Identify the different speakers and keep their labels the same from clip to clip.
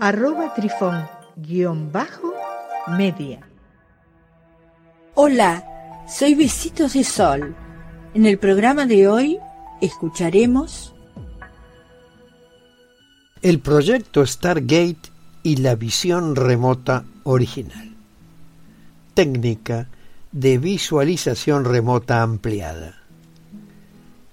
Speaker 1: arroba trifón guion bajo media.
Speaker 2: Hola, soy Besitos de Sol. En el programa de hoy escucharemos
Speaker 3: el proyecto Stargate y la visión remota original. Técnica de visualización remota ampliada.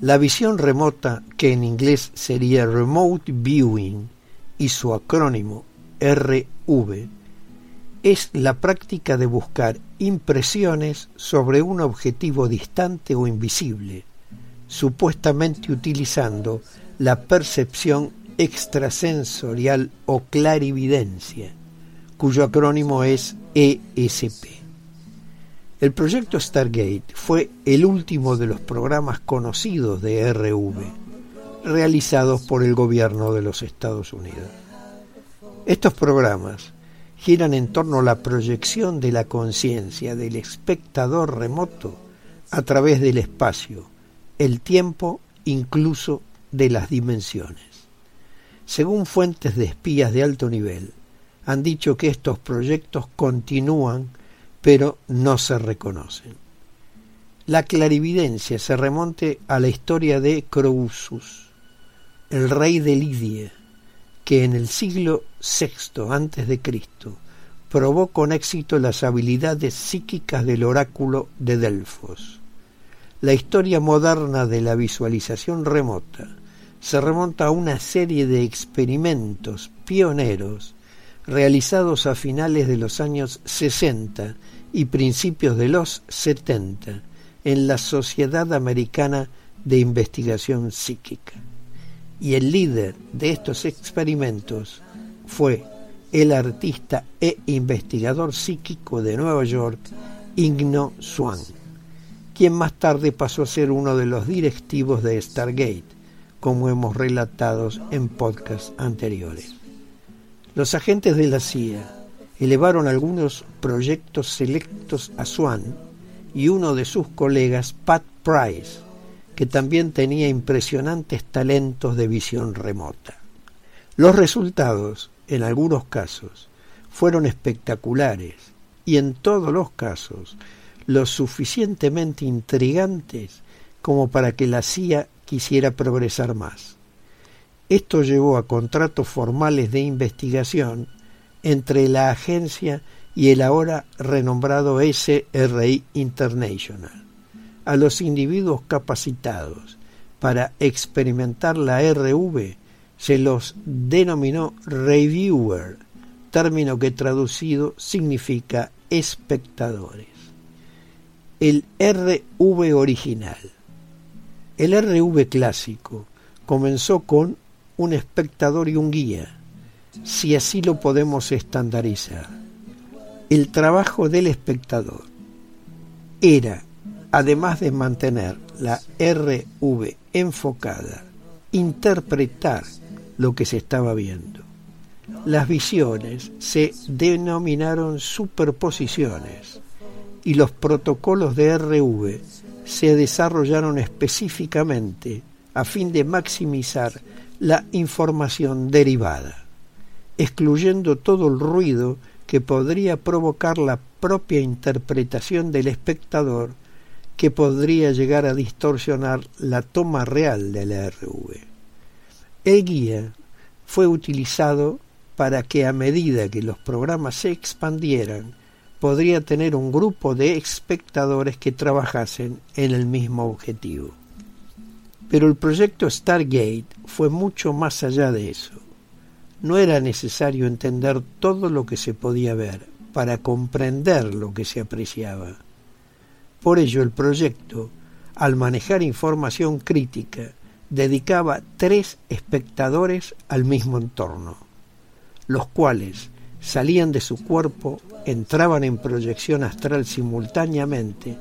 Speaker 3: La visión remota, que en inglés sería Remote Viewing, y su acrónimo RV es la práctica de buscar impresiones sobre un objetivo distante o invisible, supuestamente utilizando la percepción extrasensorial o clarividencia, cuyo acrónimo es ESP. El proyecto Stargate fue el último de los programas conocidos de RV realizados por el gobierno de los Estados Unidos. Estos programas giran en torno a la proyección de la conciencia del espectador remoto a través del espacio, el tiempo, incluso de las dimensiones. Según fuentes de espías de alto nivel, han dicho que estos proyectos continúan, pero no se reconocen. La clarividencia se remonte a la historia de Croesus, el rey de Lidia, que en el siglo VI Cristo probó con éxito las habilidades psíquicas del oráculo de Delfos. La historia moderna de la visualización remota se remonta a una serie de experimentos pioneros realizados a finales de los años 60 y principios de los 70 en la Sociedad Americana de Investigación Psíquica y el líder de estos experimentos fue el artista e investigador psíquico de Nueva York, Igno Swan, quien más tarde pasó a ser uno de los directivos de Stargate, como hemos relatado en podcasts anteriores. Los agentes de la CIA elevaron algunos proyectos selectos a Swan y uno de sus colegas, Pat Price, que también tenía impresionantes talentos de visión remota. Los resultados, en algunos casos, fueron espectaculares y en todos los casos lo suficientemente intrigantes como para que la CIA quisiera progresar más. Esto llevó a contratos formales de investigación entre la agencia y el ahora renombrado SRI International a los individuos capacitados para experimentar la RV se los denominó reviewer, término que traducido significa espectadores. El RV original. El RV clásico comenzó con un espectador y un guía, si así lo podemos estandarizar. El trabajo del espectador era además de mantener la RV enfocada, interpretar lo que se estaba viendo. Las visiones se denominaron superposiciones y los protocolos de RV se desarrollaron específicamente a fin de maximizar la información derivada, excluyendo todo el ruido que podría provocar la propia interpretación del espectador que podría llegar a distorsionar la toma real de la RV. El guía fue utilizado para que a medida que los programas se expandieran, podría tener un grupo de espectadores que trabajasen en el mismo objetivo. Pero el proyecto Stargate fue mucho más allá de eso. No era necesario entender todo lo que se podía ver para comprender lo que se apreciaba. Por ello el proyecto, al manejar información crítica, dedicaba tres espectadores al mismo entorno, los cuales salían de su cuerpo, entraban en proyección astral simultáneamente,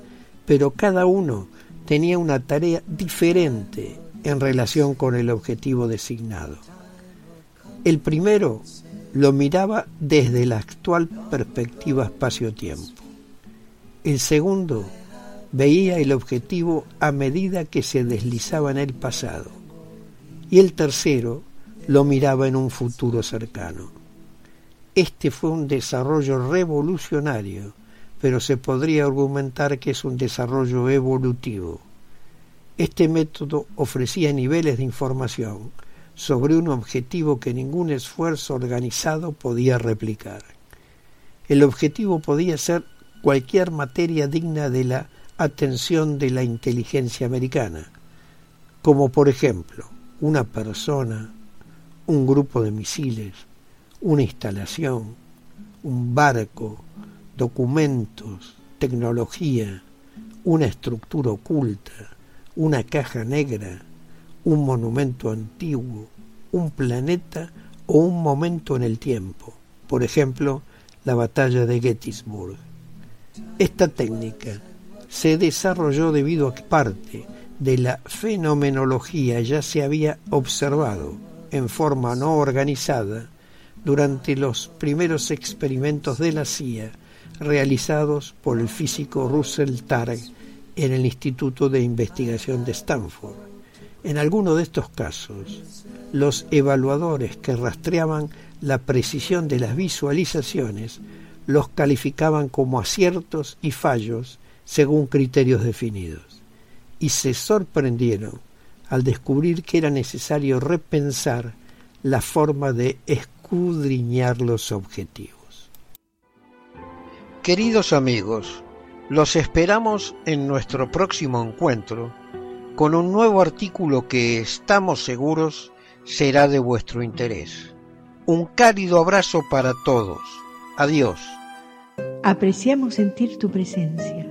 Speaker 3: pero cada uno tenía una tarea diferente en relación con el objetivo designado. El primero lo miraba desde la actual perspectiva espacio-tiempo. El segundo veía el objetivo a medida que se deslizaba en el pasado. Y el tercero lo miraba en un futuro cercano. Este fue un desarrollo revolucionario, pero se podría argumentar que es un desarrollo evolutivo. Este método ofrecía niveles de información sobre un objetivo que ningún esfuerzo organizado podía replicar. El objetivo podía ser cualquier materia digna de la atención de la inteligencia americana, como por ejemplo una persona, un grupo de misiles, una instalación, un barco, documentos, tecnología, una estructura oculta, una caja negra, un monumento antiguo, un planeta o un momento en el tiempo, por ejemplo, la batalla de Gettysburg. Esta técnica se desarrolló debido a que parte de la fenomenología ya se había observado en forma no organizada durante los primeros experimentos de la CIA realizados por el físico Russell Targ en el Instituto de Investigación de Stanford. En alguno de estos casos, los evaluadores que rastreaban la precisión de las visualizaciones los calificaban como aciertos y fallos según criterios definidos, y se sorprendieron al descubrir que era necesario repensar la forma de escudriñar los objetivos.
Speaker 4: Queridos amigos, los esperamos en nuestro próximo encuentro con un nuevo artículo que estamos seguros será de vuestro interés. Un cálido abrazo para todos. Adiós.
Speaker 1: Apreciamos sentir tu presencia.